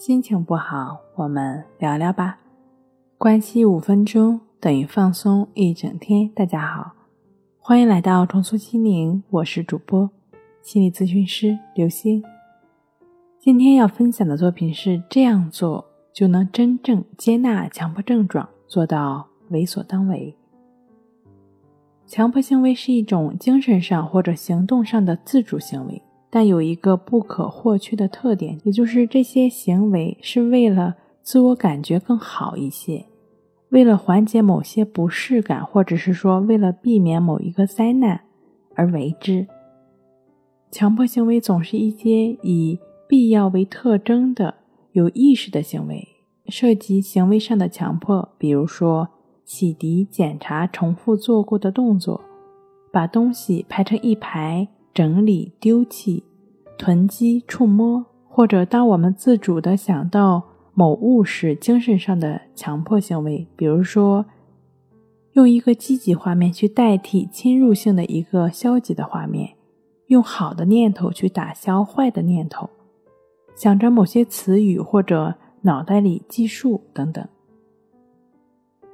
心情不好，我们聊聊吧。关系五分钟等于放松一整天。大家好，欢迎来到重塑心灵，我是主播心理咨询师刘星。今天要分享的作品是：这样做就能真正接纳强迫症状，做到为所当为。强迫行为是一种精神上或者行动上的自主行为。但有一个不可或缺的特点，也就是这些行为是为了自我感觉更好一些，为了缓解某些不适感，或者是说为了避免某一个灾难而为之。强迫行为总是一些以必要为特征的有意识的行为，涉及行为上的强迫，比如说洗涤、检查重复做过的动作，把东西排成一排。整理、丢弃、囤积、触摸，或者当我们自主的想到某物时，精神上的强迫行为，比如说用一个积极画面去代替侵入性的一个消极的画面，用好的念头去打消坏的念头，想着某些词语或者脑袋里计数等等。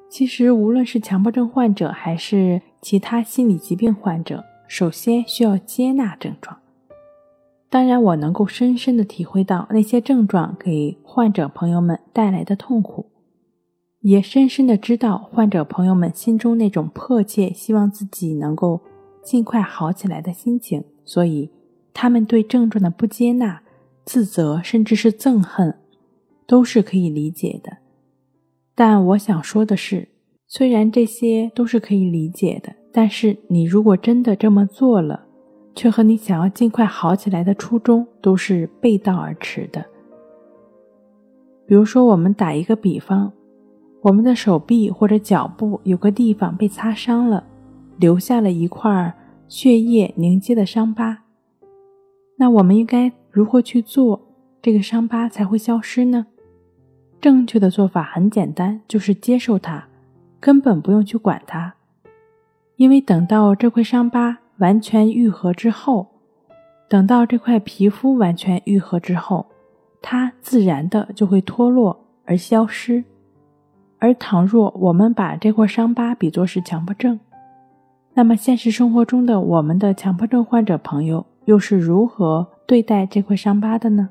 其实，无论是强迫症患者还是其他心理疾病患者。首先需要接纳症状。当然，我能够深深的体会到那些症状给患者朋友们带来的痛苦，也深深的知道患者朋友们心中那种迫切希望自己能够尽快好起来的心情。所以，他们对症状的不接纳、自责，甚至是憎恨，都是可以理解的。但我想说的是，虽然这些都是可以理解的。但是，你如果真的这么做了，却和你想要尽快好起来的初衷都是背道而驰的。比如说，我们打一个比方，我们的手臂或者脚部有个地方被擦伤了，留下了一块血液凝结的伤疤，那我们应该如何去做，这个伤疤才会消失呢？正确的做法很简单，就是接受它，根本不用去管它。因为等到这块伤疤完全愈合之后，等到这块皮肤完全愈合之后，它自然的就会脱落而消失。而倘若我们把这块伤疤比作是强迫症，那么现实生活中的我们的强迫症患者朋友又是如何对待这块伤疤的呢？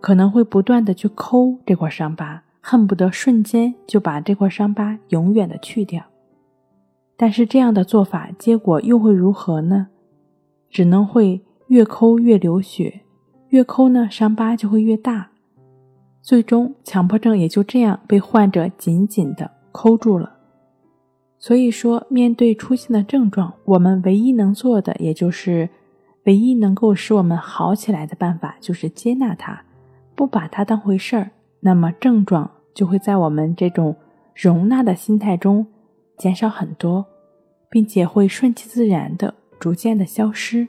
可能会不断的去抠这块伤疤，恨不得瞬间就把这块伤疤永远的去掉。但是这样的做法，结果又会如何呢？只能会越抠越流血，越抠呢，伤疤就会越大，最终强迫症也就这样被患者紧紧的抠住了。所以说，面对出现的症状，我们唯一能做的，也就是唯一能够使我们好起来的办法，就是接纳它，不把它当回事儿。那么症状就会在我们这种容纳的心态中。减少很多，并且会顺其自然的逐渐的消失。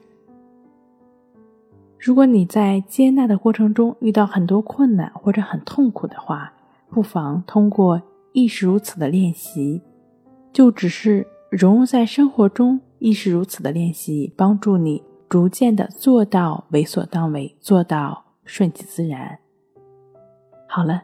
如果你在接纳的过程中遇到很多困难或者很痛苦的话，不妨通过亦是如此的练习，就只是融入在生活中亦是如此的练习，帮助你逐渐的做到为所当为，做到顺其自然。好了。